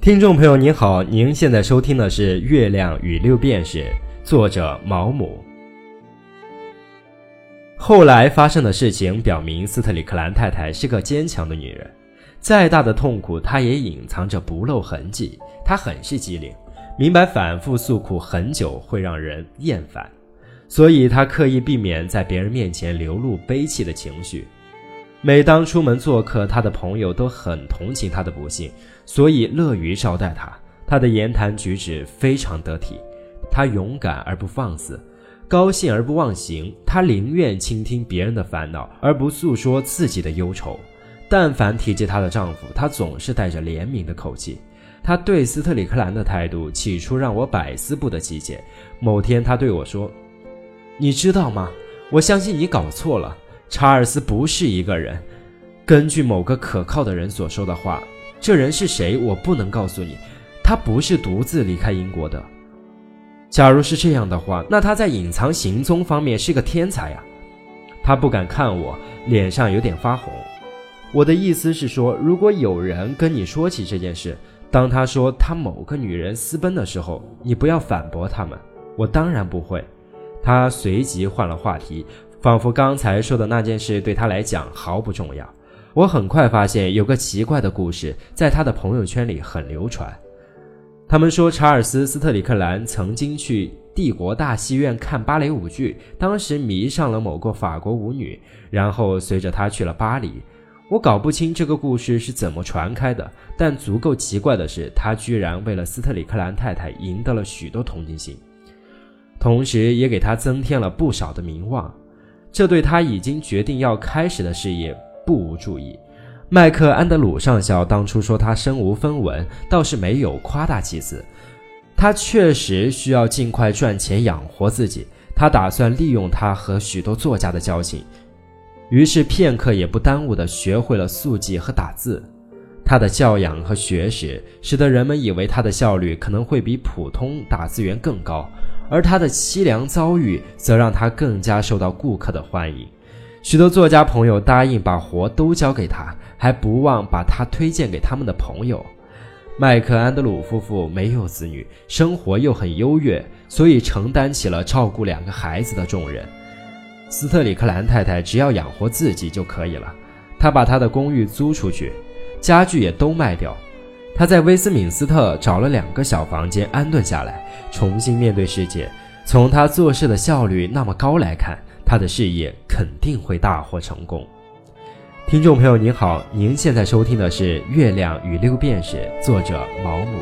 听众朋友您好，您现在收听的是《月亮与六便士》，作者毛姆。后来发生的事情表明，斯特里克兰太太是个坚强的女人，再大的痛苦她也隐藏着不露痕迹。她很是机灵，明白反复诉苦很久会让人厌烦，所以她刻意避免在别人面前流露悲戚的情绪。每当出门做客，他的朋友都很同情他的不幸，所以乐于招待他。他的言谈举止非常得体，他勇敢而不放肆，高兴而不忘形。他宁愿倾听别人的烦恼，而不诉说自己的忧愁。但凡提及她的丈夫，她总是带着怜悯的口气。她对斯特里克兰的态度，起初让我百思不得其解。某天，她对我说：“你知道吗？我相信你搞错了。”查尔斯不是一个人，根据某个可靠的人所说的话，这人是谁？我不能告诉你，他不是独自离开英国的。假如是这样的话，那他在隐藏行踪方面是个天才啊！他不敢看我，脸上有点发红。我的意思是说，如果有人跟你说起这件事，当他说他某个女人私奔的时候，你不要反驳他们。我当然不会。他随即换了话题。仿佛刚才说的那件事对他来讲毫不重要。我很快发现有个奇怪的故事在他的朋友圈里很流传。他们说查尔斯·斯特里克兰曾经去帝国大戏院看芭蕾舞剧，当时迷上了某个法国舞女，然后随着她去了巴黎。我搞不清这个故事是怎么传开的，但足够奇怪的是，他居然为了斯特里克兰太太赢得了许多同情心，同时也给他增添了不少的名望。这对他已经决定要开始的事业不无注意。麦克安德鲁上校当初说他身无分文，倒是没有夸大其词。他确实需要尽快赚钱养活自己。他打算利用他和许多作家的交情，于是片刻也不耽误地学会了速记和打字。他的教养和学识使得人们以为他的效率可能会比普通打字员更高。而他的凄凉遭遇则让他更加受到顾客的欢迎，许多作家朋友答应把活都交给他，还不忘把他推荐给他们的朋友。麦克安德鲁夫妇没有子女，生活又很优越，所以承担起了照顾两个孩子的重任。斯特里克兰太太只要养活自己就可以了，她把她的公寓租出去，家具也都卖掉。他在威斯敏斯特找了两个小房间安顿下来，重新面对世界。从他做事的效率那么高来看，他的事业肯定会大获成功。听众朋友您好，您现在收听的是《月亮与六便士》，作者毛姆。